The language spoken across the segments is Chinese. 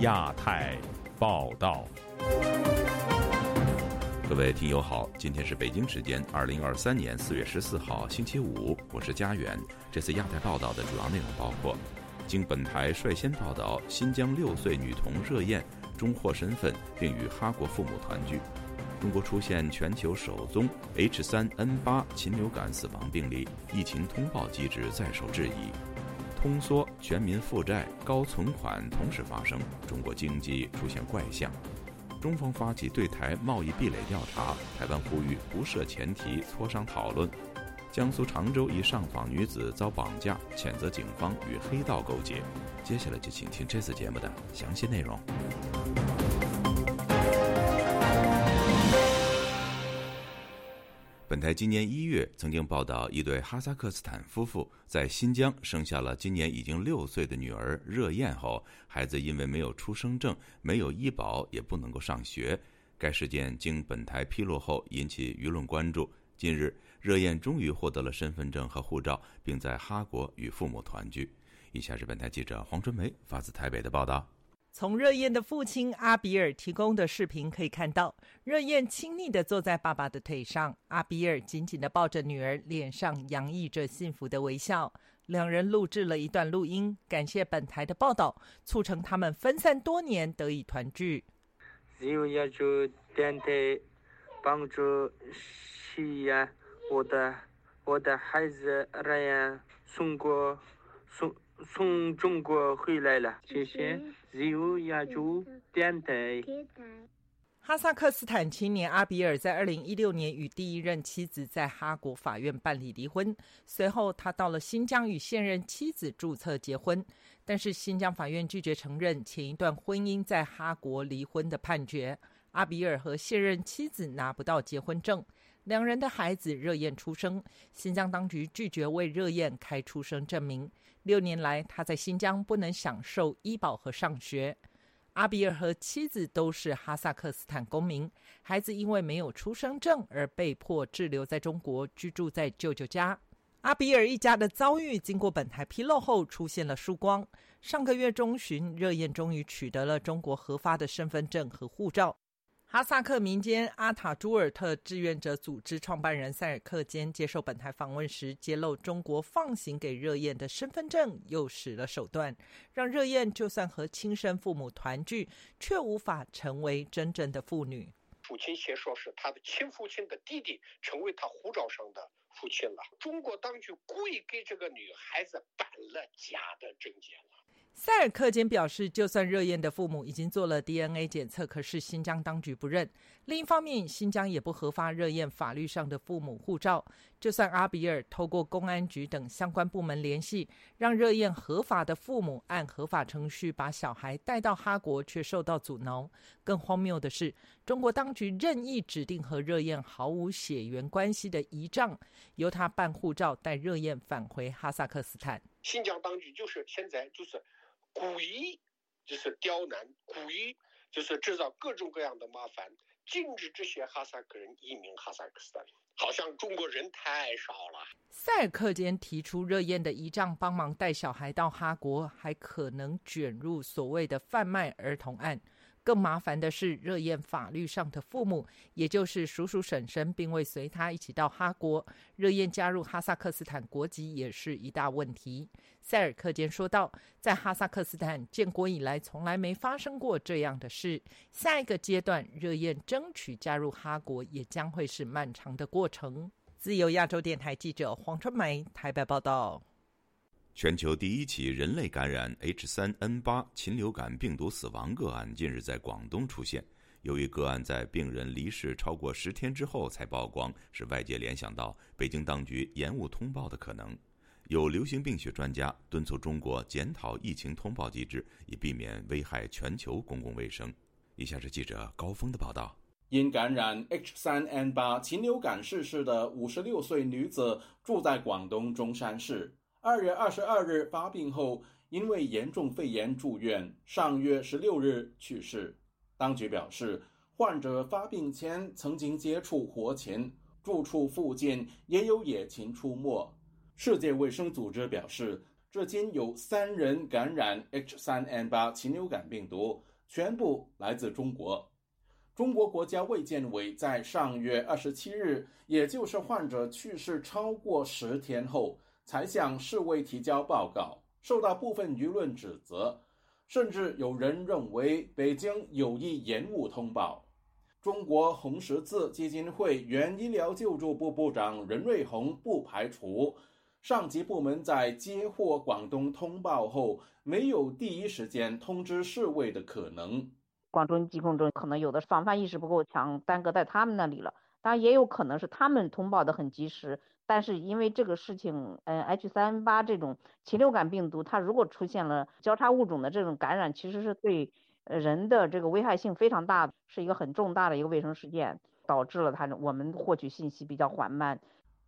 亚太报道，各位听友好，今天是北京时间二零二三年四月十四号星期五，我是佳远。这次亚太报道的主要内容包括：经本台率先报道，新疆六岁女童热燕终获身份，并与哈国父母团聚；中国出现全球首宗 H3N8 禽流感死亡病例，疫情通报机制再受质疑。通缩、全民负债、高存款同时发生，中国经济出现怪象。中方发起对台贸易壁垒调查，台湾呼吁不设前提磋商讨论。江苏常州一上访女子遭绑架，谴责警方与黑道勾结。接下来就请听这次节目的详细内容。本台今年一月曾经报道，一对哈萨克斯坦夫妇在新疆生下了今年已经六岁的女儿热燕后，孩子因为没有出生证、没有医保，也不能够上学。该事件经本台披露后，引起舆论关注。近日，热燕终于获得了身份证和护照，并在哈国与父母团聚。以下是本台记者黄春梅发自台北的报道。从热燕的父亲阿比尔提供的视频可以看到，热燕亲昵地坐在爸爸的腿上，阿比尔紧紧地抱着女儿，脸上洋溢着幸福的微笑。两人录制了一段录音，感谢本台的报道，促成他们分散多年得以团聚。有要求电台帮助西安，我的我的孩子热燕送过送。从中国回来了，谢谢。自由亚洲电台。哈萨克斯坦青年阿比尔在二零一六年与第一任妻子在哈国法院办理离婚，随后他到了新疆与现任妻子注册结婚，但是新疆法院拒绝承认前一段婚姻在哈国离婚的判决。阿比尔和现任妻子拿不到结婚证。两人的孩子热燕出生，新疆当局拒绝为热燕开出生证明。六年来，他在新疆不能享受医保和上学。阿比尔和妻子都是哈萨克斯坦公民，孩子因为没有出生证而被迫滞留在中国，居住在舅舅家。阿比尔一家的遭遇经过本台披露后出现了曙光。上个月中旬，热燕终于取得了中国核发的身份证和护照。哈萨克民间阿塔朱尔特志愿者组织创办人塞尔克坚接受本台访问时揭露，中国放行给热燕的身份证又使了手段，让热燕就算和亲生父母团聚，却无法成为真正的父女。父亲先说是他的亲父亲的弟弟成为他护照上的父亲了，中国当局故意给这个女孩子办了假的证件。塞尔克坚表示，就算热燕的父母已经做了 DNA 检测，可是新疆当局不认。另一方面，新疆也不核发热燕法律上的父母护照。就算阿比尔透过公安局等相关部门联系，让热燕合法的父母按合法程序把小孩带到哈国，却受到阻挠。更荒谬的是，中国当局任意指定和热燕毫无血缘关系的遗仗，由他办护照带热燕返回哈萨克斯坦。新疆当局就是现在就是。故意就是刁难，故意就是制造各种各样的麻烦，禁止这些哈萨克人移民哈萨克斯坦。好像中国人太少了。塞尔克坚提出，热焰的仪仗帮忙带小孩到哈国，还可能卷入所谓的贩卖儿童案。更麻烦的是，热燕法律上的父母，也就是叔叔婶婶，并未随他一起到哈国。热燕加入哈萨克斯坦国籍也是一大问题。塞尔克坚说道：“在哈萨克斯坦建国以来，从来没发生过这样的事。下一个阶段，热燕争取加入哈国，也将会是漫长的过程。”自由亚洲电台记者黄春梅台北报道。全球第一起人类感染 H3N8 禽流感病毒死亡个案近日在广东出现。由于个案在病人离世超过十天之后才曝光，使外界联想到北京当局延误通报的可能。有流行病学专家敦促中国检讨疫情通报机制，以避免危害全球公共卫生。以下是记者高峰的报道：因感染 H3N8 禽流感逝世的五十六岁女子住在广东中山市。二月二十二日发病后，因为严重肺炎住院，上月十六日去世。当局表示，患者发病前曾经接触活禽，住处附近也有野禽出没。世界卫生组织表示，至今有三人感染 H3N8 禽流感病毒，全部来自中国。中国国家卫健委在上月二十七日，也就是患者去世超过十天后，才向世卫提交报告，受到部分舆论指责，甚至有人认为北京有意延误通报。中国红十字基金会原医疗救助部部长任瑞红不排除，上级部门在接获广东通报后，没有第一时间通知世卫的可能。广东疾控中可能有的防范意识不够强，耽搁在他们那里了。当然也有可能是他们通报的很及时，但是因为这个事情，嗯，H 三 N 八这种禽流感病毒，它如果出现了交叉物种的这种感染，其实是对人的这个危害性非常大，是一个很重大的一个卫生事件，导致了它我们获取信息比较缓慢。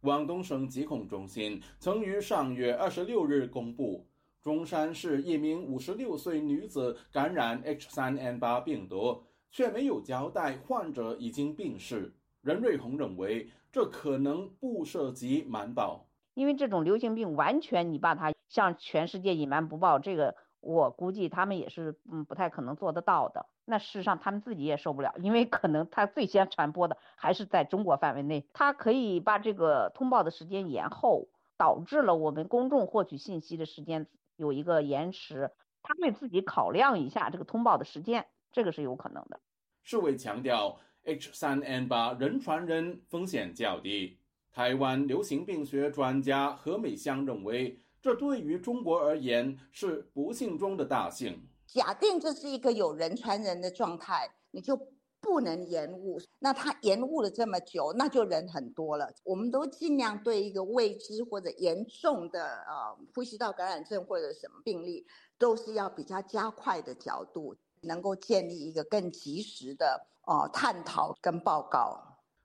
广东省疾控中心曾于上月二十六日公布。中山市一名五十六岁女子感染 H 三 N 八病毒，却没有交代患者已经病逝。任瑞红认为，这可能不涉及瞒报，因为这种流行病完全你把它向全世界隐瞒不报，这个我估计他们也是嗯不太可能做得到的。那事实上他们自己也受不了，因为可能他最先传播的还是在中国范围内，他可以把这个通报的时间延后，导致了我们公众获取信息的时间。有一个延迟，他会自己考量一下这个通报的时间，这个是有可能的。世卫强调，H3N8 人传人风险较低。台湾流行病学专家何美香认为，这对于中国而言是不幸中的大幸。假定这是一个有人传人的状态，你就。不能延误，那他延误了这么久，那就人很多了。我们都尽量对一个未知或者严重的呃呼吸道感染症或者什么病例，都是要比较加快的角度，能够建立一个更及时的呃探讨跟报告。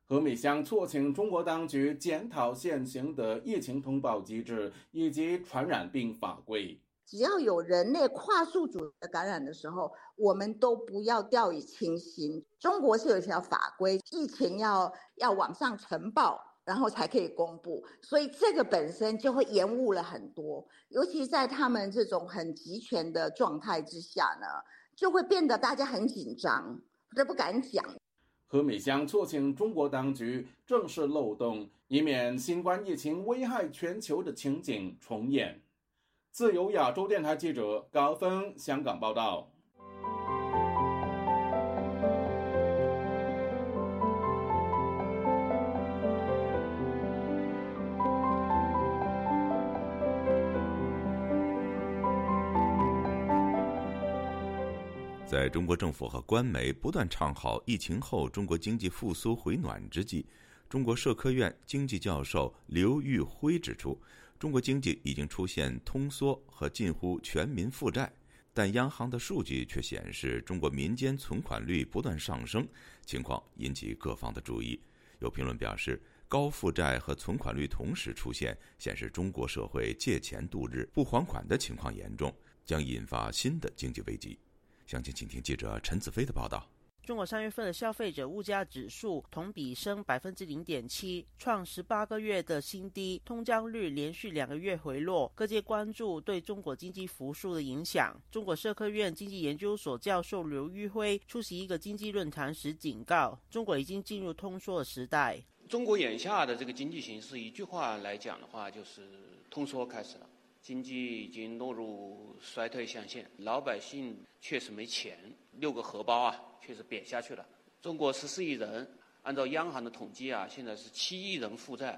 何美香促请中国当局检讨现行的疫情通报机制以及传染病法规。只要有人类跨宿主的感染的时候，我们都不要掉以轻心。中国是有一条法规，疫情要要往上呈报，然后才可以公布，所以这个本身就会延误了很多。尤其在他们这种很集权的状态之下呢，就会变得大家很紧张，都不敢讲。何美香促请中国当局正视漏洞，以免新冠疫情危害全球的情景重演。自由亚洲电台记者高峰香港报道。在中国政府和官媒不断唱好疫情后中国经济复苏回暖之际，中国社科院经济教授刘玉辉指出。中国经济已经出现通缩和近乎全民负债，但央行的数据却显示中国民间存款率不断上升，情况引起各方的注意。有评论表示，高负债和存款率同时出现，显示中国社会借钱度日、不还款的情况严重，将引发新的经济危机。详情，请听记者陈子飞的报道。中国三月份的消费者物价指数同比升百分之零点七，创十八个月的新低，通胀率连续两个月回落。各界关注对中国经济复苏的影响。中国社科院经济研究所教授刘玉辉出席一个经济论坛时警告：中国已经进入通缩的时代。中国眼下的这个经济形势，一句话来讲的话，就是通缩开始了，经济已经落入衰退象限，老百姓确实没钱，六个荷包啊。确实瘪下去了。中国十四亿人，按照央行的统计啊，现在是七亿人负债。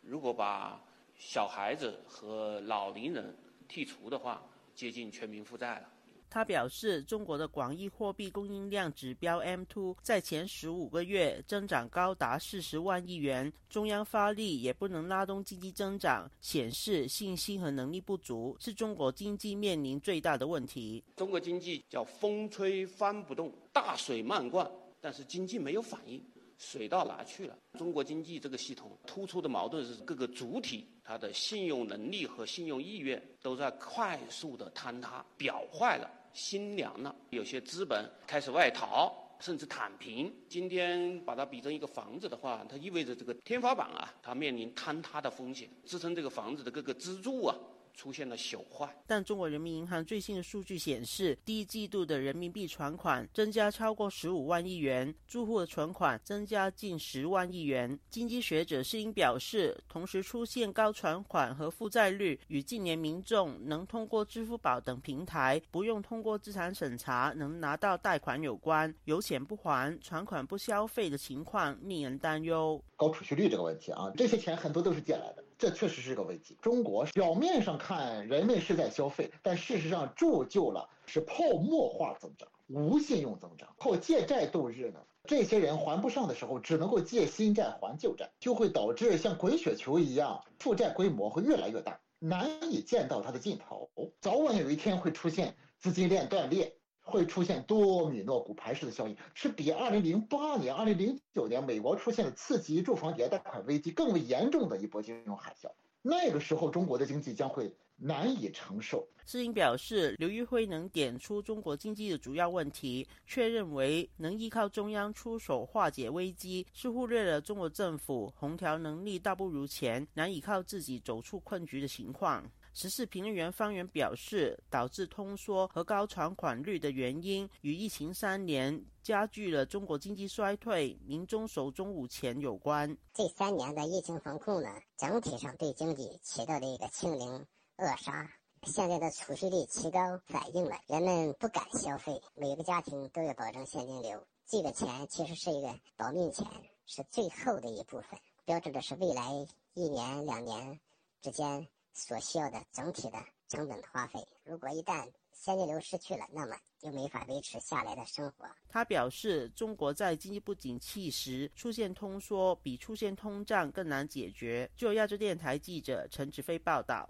如果把小孩子和老龄人剔除的话，接近全民负债了。他表示，中国的广义货币供应量指标 M2 在前十五个月增长高达四十万亿元，中央发力也不能拉动经济增长，显示信心和能力不足，是中国经济面临最大的问题。中国经济叫风吹帆不动，大水漫灌，但是经济没有反应，水到哪去了？中国经济这个系统突出的矛盾是各个主体它的信用能力和信用意愿都在快速的坍塌，表坏了。心凉了，有些资本开始外逃，甚至躺平。今天把它比成一个房子的话，它意味着这个天花板啊，它面临坍塌的风险。支撑这个房子的各个支柱啊，出现了朽坏。但中国人民银行最新的数据显示，第一季度的人民币存款增加超过十五万亿元，住户的存款增加近十万亿元。经济学者施英表示，同时出现高存款和负债率，与近年民众能通过支付宝等平台不用通过资产审查能拿到贷款有关，有钱不还、存款不消费的情况令人担忧。高储蓄率这个问题啊，这些钱很多都是借来的。这确实是个危机。中国表面上看人们是在消费，但事实上铸就了是泡沫化增长、无信用增长，靠借债度日呢。这些人还不上的时候，只能够借新债还旧债，就会导致像滚雪球一样，负债规模会越来越大，难以见到它的尽头，早晚有一天会出现资金链断裂。会出现多米诺骨牌式的效应，是比二零零八年、二零零九年美国出现的刺激住房抵押贷款危机更为严重的一波金融海啸。那个时候，中国的经济将会难以承受。施英表示，刘玉辉能点出中国经济的主要问题，却认为能依靠中央出手化解危机，是忽略了中国政府宏调能力大不如前，难以靠自己走出困局的情况。时事评论员方源表示，导致通缩和高存款率的原因与疫情三年加剧了中国经济衰退、民众手中无钱有关。这三年的疫情防控呢，整体上对经济起到的一个清零扼杀。现在的储蓄率提高，反映了人们不敢消费，每个家庭都要保证现金流。这个钱其实是一个保命钱，是最后的一部分，标志的是未来一年两年之间。所需要的整体的成本花费，如果一旦现金流失去了，那么就没法维持下来的生活。他表示，中国在经济不景气时出现通缩，比出现通胀更难解决。就亚洲电台记者陈志飞报道。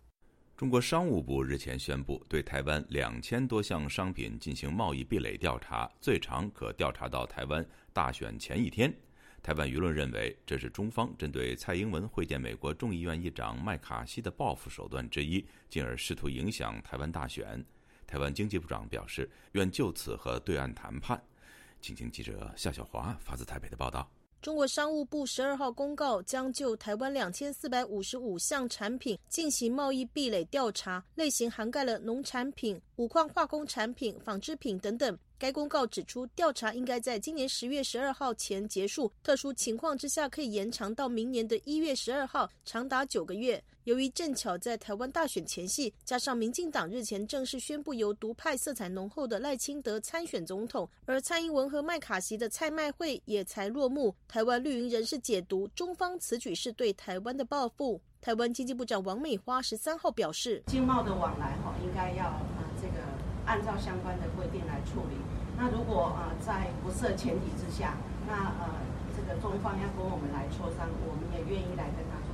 中国商务部日前宣布，对台湾两千多项商品进行贸易壁垒调查，最长可调查到台湾大选前一天。台湾舆论认为，这是中方针对蔡英文会见美国众议院议长麦卡锡的报复手段之一，进而试图影响台湾大选。台湾经济部长表示，愿就此和对岸谈判。请听记者夏小华发自台北的报道。中国商务部十二号公告，将就台湾两千四百五十五项产品进行贸易壁垒调查，类型涵盖了农产品、五矿化工产品、纺织品等等。该公告指出，调查应该在今年十月十二号前结束，特殊情况之下可以延长到明年的一月十二号，长达九个月。由于正巧在台湾大选前夕，加上民进党日前正式宣布由独派色彩浓厚的赖清德参选总统，而蔡英文和麦卡锡的蔡麦会也才落幕，台湾绿营人士解读中方此举是对台湾的报复。台湾经济部长王美花十三号表示，经贸的往来哈，应该要啊这个。按照相关的规定来处理。那如果呃在不设前提之下，那呃这个中方要跟我们来磋商，我们也愿意来跟他。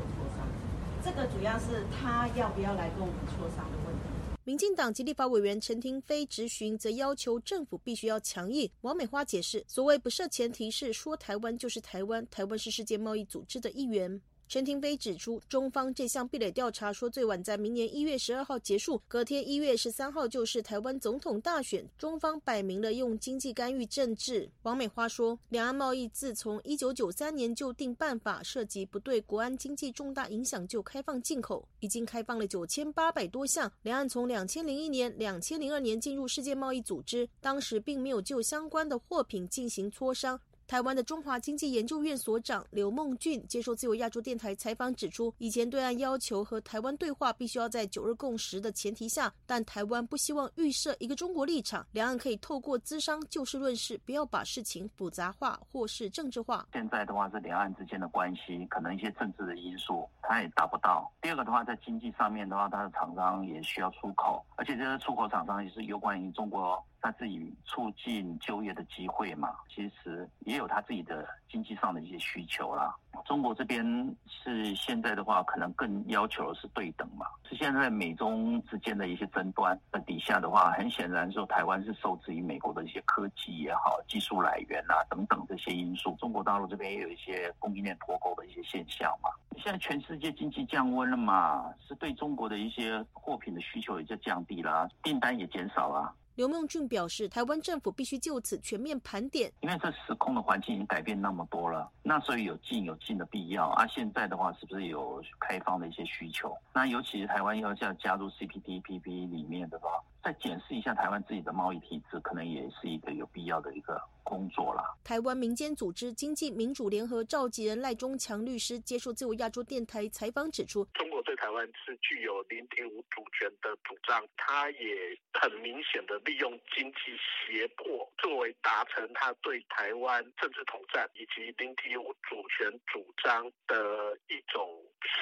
这个主要是他要不要来跟我们磋商的问题。民进党及立法委员陈廷飞质询，则要求政府必须要强硬。王美花解释，所谓不设前提是说台湾就是台湾，台湾是世界贸易组织的一员。陈廷飞指出，中方这项壁垒调查说最晚在明年一月十二号结束，隔天一月十三号就是台湾总统大选，中方摆明了用经济干预政治。王美花说，两岸贸易自从一九九三年就定办法，涉及不对国安经济重大影响就开放进口，已经开放了九千八百多项。两岸从两千零一年、两千零二年进入世界贸易组织，当时并没有就相关的货品进行磋商。台湾的中华经济研究院所长刘梦俊接受自由亚洲电台采访指出，以前对岸要求和台湾对话必须要在九日共识的前提下，但台湾不希望预设一个中国立场，两岸可以透过资商就事论事，不要把事情复杂化或是政治化。现在的话是两岸之间的关系，可能一些政治的因素，它也达不到。第二个的话，在经济上面的话，它的厂商也需要出口，而且这些出口厂商也是有关于中国。他自己促进就业的机会嘛，其实也有他自己的经济上的一些需求啦。中国这边是现在的话，可能更要求的是对等嘛。是现在美中之间的一些争端那底下的话，很显然说台湾是受制于美国的一些科技也好、技术来源啊等等这些因素。中国大陆这边也有一些供应链脱钩的一些现象嘛。现在全世界经济降温了嘛，是对中国的一些货品的需求也就降低了，订单也减少了。刘孟俊表示，台湾政府必须就此全面盘点，因为这时空的环境已经改变那么多了，那所以有进有进的必要啊。现在的话，是不是有开放的一些需求？那尤其是台湾要要加入 CPTPP 里面的话，再检视一下台湾自己的贸易体制，可能也是一个有必要的一个工作了。台湾民间组织经济民主联合召集人赖中强律师接受自由亚洲电台采访指出，中国对台湾是具有零点五主权的主张，他也很明显的。利用经济胁迫作为达成他对台湾政治统战以及零点五主权主张的一种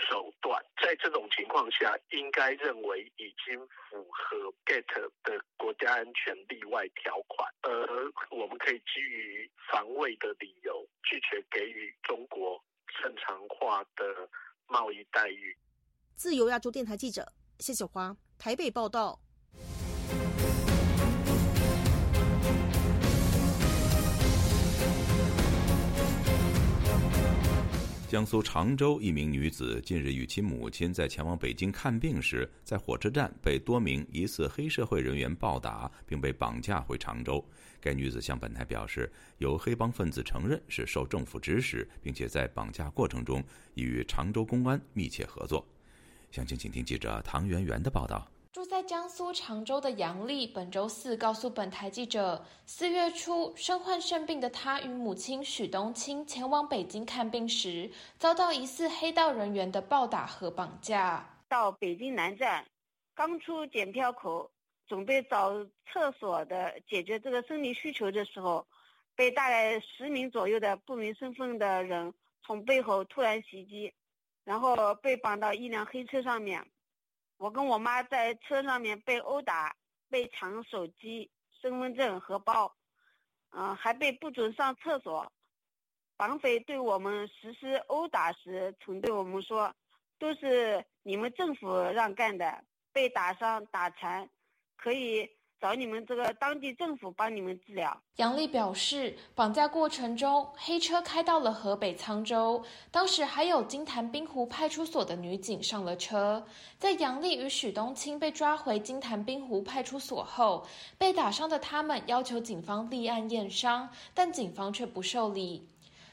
手段，在这种情况下，应该认为已经符合 GATT 的国家安全例外条款，而我们可以基于防卫的理由拒绝给予中国正常化的贸易待遇。自由亚洲电台记者谢小华台北报道。江苏常州一名女子近日与其母亲在前往北京看病时，在火车站被多名疑似黑社会人员暴打，并被绑架回常州。该女子向本台表示，由黑帮分子承认是受政府指使，并且在绑架过程中与常州公安密切合作。详情，请听记者唐媛媛的报道。住在江苏常州的杨丽，本周四告诉本台记者，四月初身患肾病的她与母亲许冬青前往北京看病时，遭到疑似黑道人员的暴打和绑架。到北京南站，刚出检票口，准备找厕所的解决这个生理需求的时候，被大概十名左右的不明身份的人从背后突然袭击，然后被绑到一辆黑车上面。我跟我妈在车上面被殴打，被抢手机、身份证和包，嗯，还被不准上厕所。绑匪对我们实施殴打时，曾对我们说：“都是你们政府让干的，被打伤、打残，可以。”找你们这个当地政府帮你们治疗。杨丽表示，绑架过程中，黑车开到了河北沧州，当时还有金坛滨湖派出所的女警上了车。在杨丽与许冬青被抓回金坛滨湖派出所后，被打伤的他们要求警方立案验伤，但警方却不受理。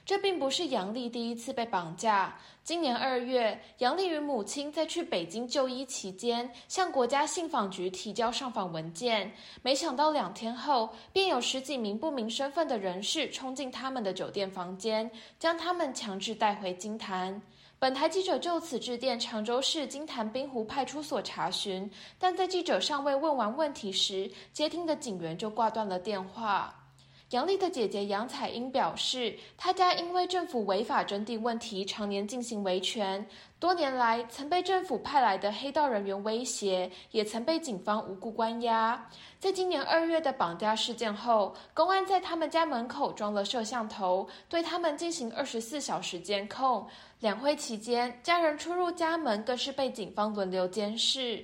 这并不是杨丽第一次被绑架。今年二月，杨丽与母亲在去北京就医期间，向国家信访局提交上访文件，没想到两天后，便有十几名不明身份的人士冲进他们的酒店房间，将他们强制带回金坛。本台记者就此致电常州市金坛滨湖派出所查询，但在记者尚未问完问题时，接听的警员就挂断了电话。杨丽的姐姐杨彩英表示，她家因为政府违法征地问题，常年进行维权。多年来，曾被政府派来的黑道人员威胁，也曾被警方无故关押。在今年二月的绑架事件后，公安在他们家门口装了摄像头，对他们进行二十四小时监控。两会期间，家人出入家门更是被警方轮流监视。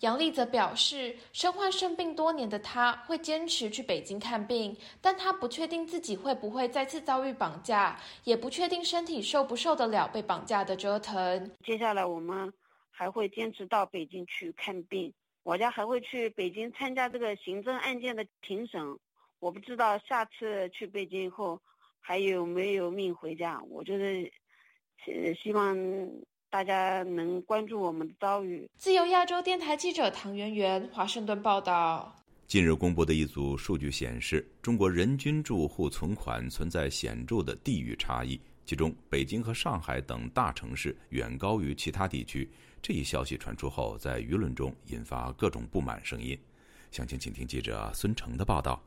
杨丽则表示，身患肾病多年的她会坚持去北京看病，但她不确定自己会不会再次遭遇绑架，也不确定身体受不受得了被绑架的折腾。接下来我们还会坚持到北京去看病，我家还会去北京参加这个行政案件的庭审。我不知道下次去北京后还有没有命回家，我就是，呃，希望。大家能关注我们的遭遇。自由亚洲电台记者唐媛媛，华盛顿报道。近日公布的一组数据显示，中国人均住户存款存在显著的地域差异，其中北京和上海等大城市远高于其他地区。这一消息传出后，在舆论中引发各种不满声音。详情，请听记者孙成的报道。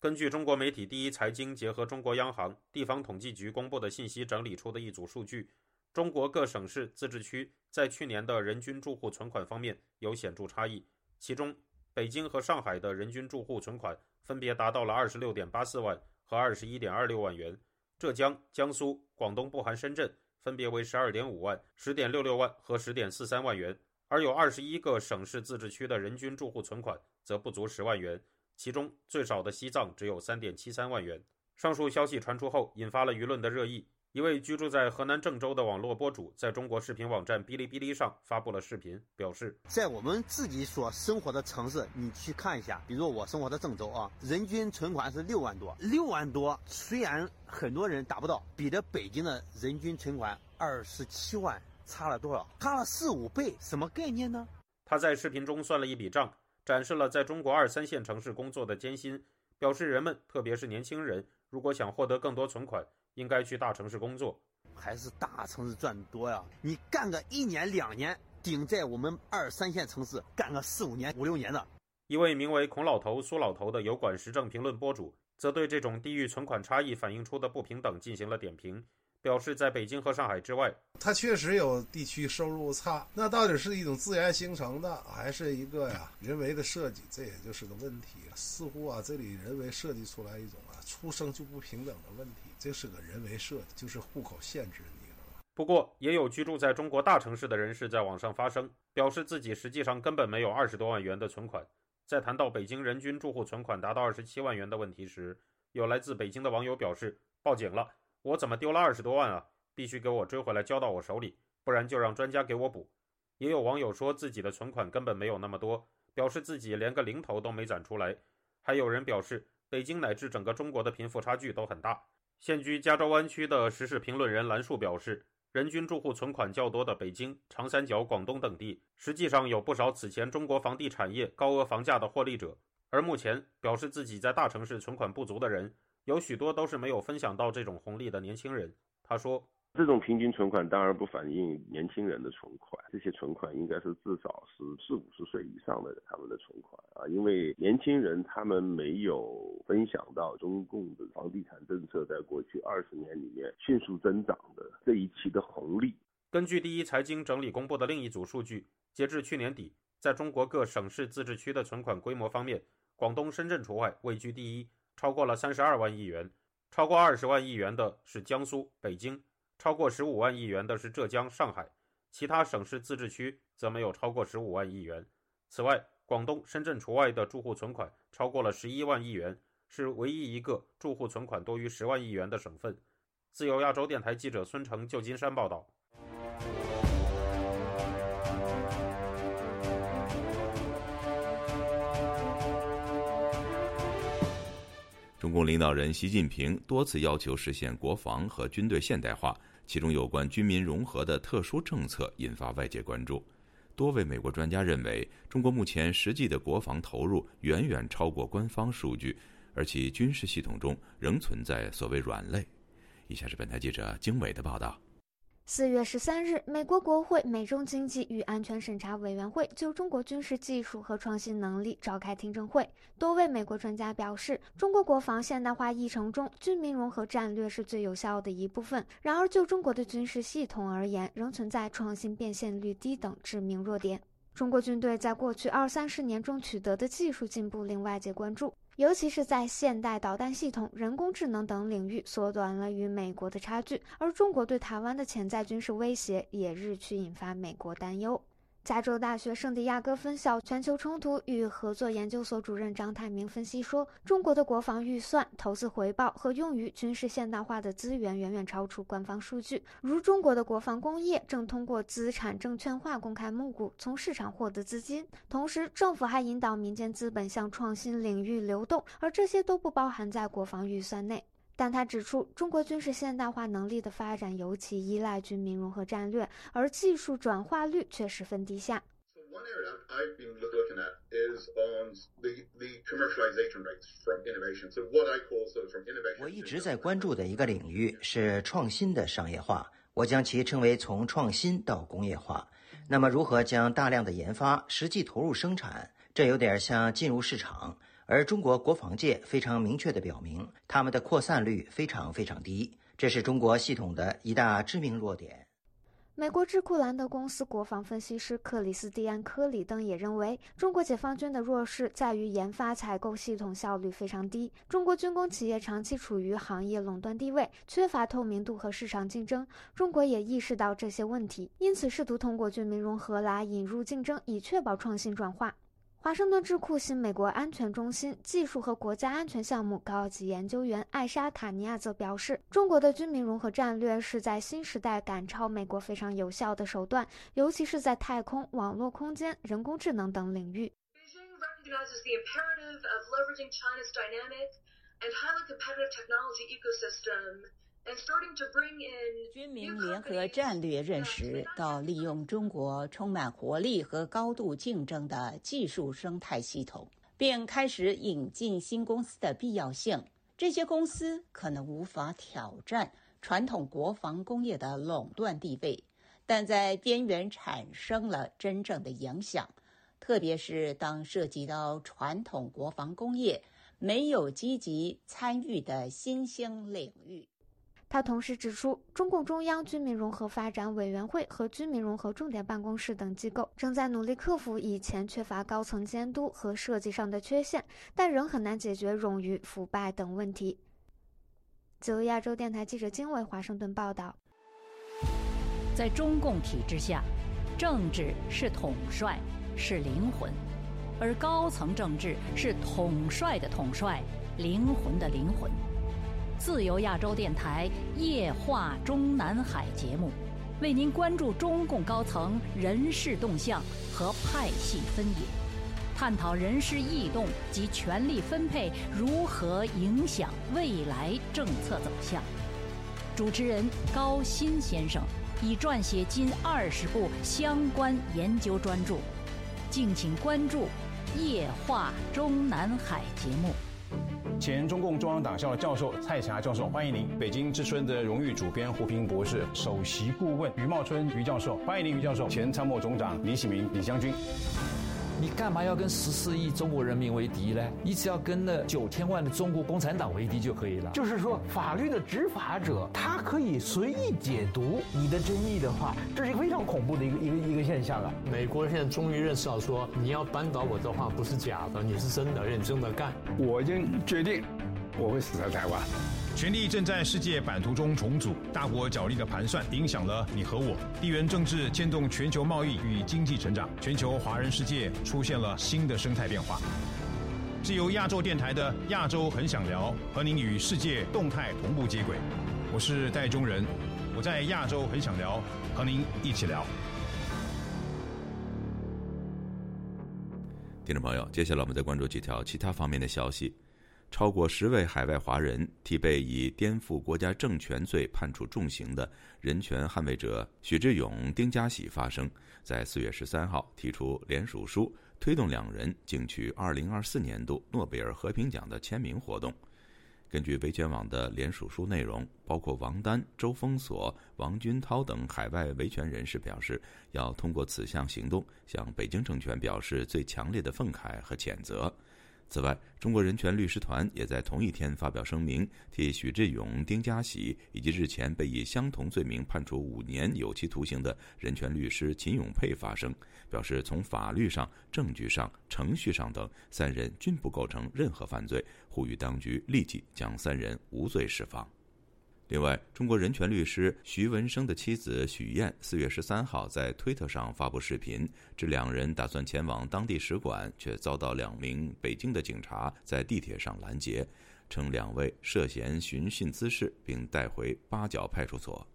根据中国媒体第一财经结合中国央行、地方统计局公布的信息整理出的一组数据。中国各省市自治区在去年的人均住户存款方面有显著差异，其中北京和上海的人均住户存款分别达到了二十六点八四万和二十一点二六万元，浙江、江苏、广东（不含深圳）分别为十二点五万、十点六六万和十点四三万元，而有二十一个省市自治区的人均住户存款则不足十万元，其中最少的西藏只有三点七三万元。上述消息传出后，引发了舆论的热议。一位居住在河南郑州的网络博主在中国视频网站哔哩哔哩上发布了视频，表示，在我们自己所生活的城市，你去看一下，比如我生活的郑州啊，人均存款是六万多，六万多，虽然很多人达不到，比的北京的人均存款二十七万差了多少？差了四五倍，什么概念呢？他在视频中算了一笔账，展示了在中国二三线城市工作的艰辛，表示人们，特别是年轻人，如果想获得更多存款。应该去大城市工作，还是大城市赚多呀？你干个一年两年，顶在我们二三线城市干个四五年、五六年的。一位名为“孔老头”“苏老头”的油管时政评论博主，则对这种地域存款差异反映出的不平等进行了点评，表示在北京和上海之外，它确实有地区收入差。那到底是一种自然形成的，还是一个呀人为的设计？这也就是个问题了。似乎啊，这里人为设计出来一种啊出生就不平等的问题。这是个人为设计，就是户口限制你了。不过，也有居住在中国大城市的人士在网上发声，表示自己实际上根本没有二十多万元的存款。在谈到北京人均住户存款达到二十七万元的问题时，有来自北京的网友表示：“报警了，我怎么丢了二十多万啊？必须给我追回来，交到我手里，不然就让专家给我补。”也有网友说自己的存款根本没有那么多，表示自己连个零头都没攒出来。还有人表示，北京乃至整个中国的贫富差距都很大。现居加州湾区的时事评论人兰树表示，人均住户存款较多的北京、长三角、广东等地，实际上有不少此前中国房地产业高额房价的获利者。而目前表示自己在大城市存款不足的人，有许多都是没有分享到这种红利的年轻人。他说。这种平均存款当然不反映年轻人的存款，这些存款应该是至少是四五十岁以上的人他们的存款啊，因为年轻人他们没有分享到中共的房地产政策在过去二十年里面迅速增长的这一期的红利。根据第一财经整理公布的另一组数据，截至去年底，在中国各省市自治区的存款规模方面，广东深圳除外位居第一，超过了三十二万亿元，超过二十万亿元的是江苏、北京。超过十五万亿元的是浙江、上海，其他省市自治区则没有超过十五万亿元。此外，广东、深圳除外的住户存款超过了十一万亿元，是唯一一个住户存款多于十万亿元的省份。自由亚洲电台记者孙成，旧金山报道。中共领导人习近平多次要求实现国防和军队现代化。其中有关军民融合的特殊政策引发外界关注。多位美国专家认为，中国目前实际的国防投入远远超过官方数据，而其军事系统中仍存在所谓“软肋”。以下是本台记者经纬的报道。四月十三日，美国国会美中经济与安全审查委员会就中国军事技术和创新能力召开听证会。多位美国专家表示，中国国防现代化议程中，军民融合战略是最有效的一部分。然而，就中国的军事系统而言，仍存在创新变现率低等致命弱点。中国军队在过去二三十年中取得的技术进步令外界关注。尤其是在现代导弹系统、人工智能等领域，缩短了与美国的差距，而中国对台湾的潜在军事威胁也日趋引发美国担忧。加州大学圣地亚哥分校全球冲突与合作研究所主任张泰明分析说，中国的国防预算、投资回报和用于军事现代化的资源远远超出官方数据。如中国的国防工业正通过资产证券化公开募股，从市场获得资金，同时政府还引导民间资本向创新领域流动，而这些都不包含在国防预算内。但他指出，中国军事现代化能力的发展尤其依赖军民融合战略，而技术转化率却十分低下。我一直在关注的一个领域是创新的商业化，我将其称为从创新到工业化。那么，如何将大量的研发实际投入生产？这有点像进入市场。而中国国防界非常明确地表明，他们的扩散率非常非常低，这是中国系统的一大致命弱点。美国智库兰德公司国防分析师克里斯蒂安·科里登也认为，中国解放军的弱势在于研发采购系统效率非常低。中国军工企业长期处于行业垄断地位，缺乏透明度和市场竞争。中国也意识到这些问题，因此试图通过军民融合来引入竞争，以确保创新转化。华盛顿智库新美国安全中心技术和国家安全项目高级研究员艾莎卡尼亚则表示，中国的军民融合战略是在新时代赶超美国非常有效的手段，尤其是在太空、网络空间、人工智能等领域。军民联合战略认识到利用中国充满活力和高度竞争的技术生态系统，并开始引进新公司的必要性。这些公司可能无法挑战传统国防工业的垄断地位，但在边缘产生了真正的影响，特别是当涉及到传统国防工业没有积极参与的新兴领域。他同时指出，中共中央军民融合发展委员会和军民融合重点办公室等机构正在努力克服以前缺乏高层监督和设计上的缺陷，但仍很难解决冗余、腐败等问题。自由亚洲电台记者金伟华盛顿报道。在中共体制下，政治是统帅，是灵魂，而高层政治是统帅的统帅，灵魂的灵魂。自由亚洲电台夜话中南海节目，为您关注中共高层人事动向和派系分野，探讨人事异动及权力分配如何影响未来政策走向。主持人高鑫先生已撰写近二十部相关研究专著，敬请关注夜话中南海节目。前中共中央党校教授蔡霞教授，欢迎您；北京之春的荣誉主编胡平博士，首席顾问于茂春于教授，欢迎您于教授；前参谋总长李喜明李将军。你干嘛要跟十四亿中国人民为敌呢？你只要跟那九千万的中国共产党为敌就可以了。就是说，法律的执法者他可以随意解读你的争议的话，这是一个非常恐怖的一个一个一个现象啊！美国人现在终于认识到，说你要扳倒我的话不是假的，你是真的认真的干。我已经决定，我会死在台湾。权力正在世界版图中重组，大国角力的盘算影响了你和我。地缘政治牵动全球贸易与经济成长，全球华人世界出现了新的生态变化。是由亚洲电台的《亚洲很想聊》和您与世界动态同步接轨。我是戴中仁，我在亚洲很想聊，和您一起聊。听众朋友，接下来我们再关注几条其他方面的消息。超过十位海外华人替被以颠覆国家政权罪判处重刑的人权捍卫者许志勇、丁家喜发声，在四月十三号提出联署书，推动两人竞取二零二四年度诺贝尔和平奖的签名活动。根据维权网的联署书内容，包括王丹、周峰锁、王军涛等海外维权人士表示，要通过此项行动向北京政权表示最强烈的愤慨和谴责。此外，中国人权律师团也在同一天发表声明，替许志勇、丁家喜以及日前被以相同罪名判处五年有期徒刑的人权律师秦永佩发声，表示从法律上、证据上、程序上等，三人均不构成任何犯罪，呼吁当局立即将三人无罪释放。另外，中国人权律师徐文生的妻子许燕四月十三号在推特上发布视频，指两人打算前往当地使馆，却遭到两名北京的警察在地铁上拦截，称两位涉嫌寻衅滋事，并带回八角派出所。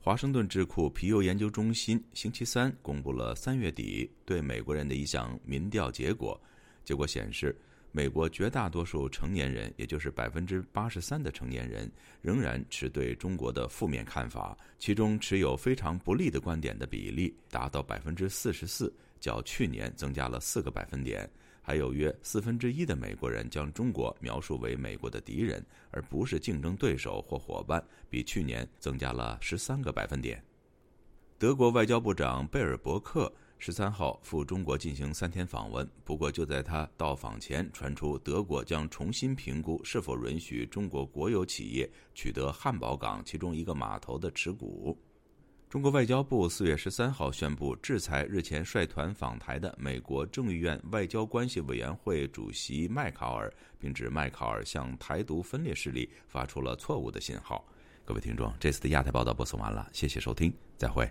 华盛顿智库皮尤研究中心星期三公布了三月底对美国人的一项民调结果，结果显示。美国绝大多数成年人，也就是百分之八十三的成年人，仍然持对中国的负面看法。其中持有非常不利的观点的比例达到百分之四十四，较去年增加了四个百分点。还有约四分之一的美国人将中国描述为美国的敌人，而不是竞争对手或伙伴，比去年增加了十三个百分点。德国外交部长贝尔伯克。十三号赴中国进行三天访问，不过就在他到访前，传出德国将重新评估是否允许中国国有企业取得汉堡港其中一个码头的持股。中国外交部四月十三号宣布制裁日前率团访台的美国众议院外交关系委员会主席麦考尔，并指麦考尔向台独分裂势力发出了错误的信号。各位听众，这次的亚太报道播送完了，谢谢收听，再会。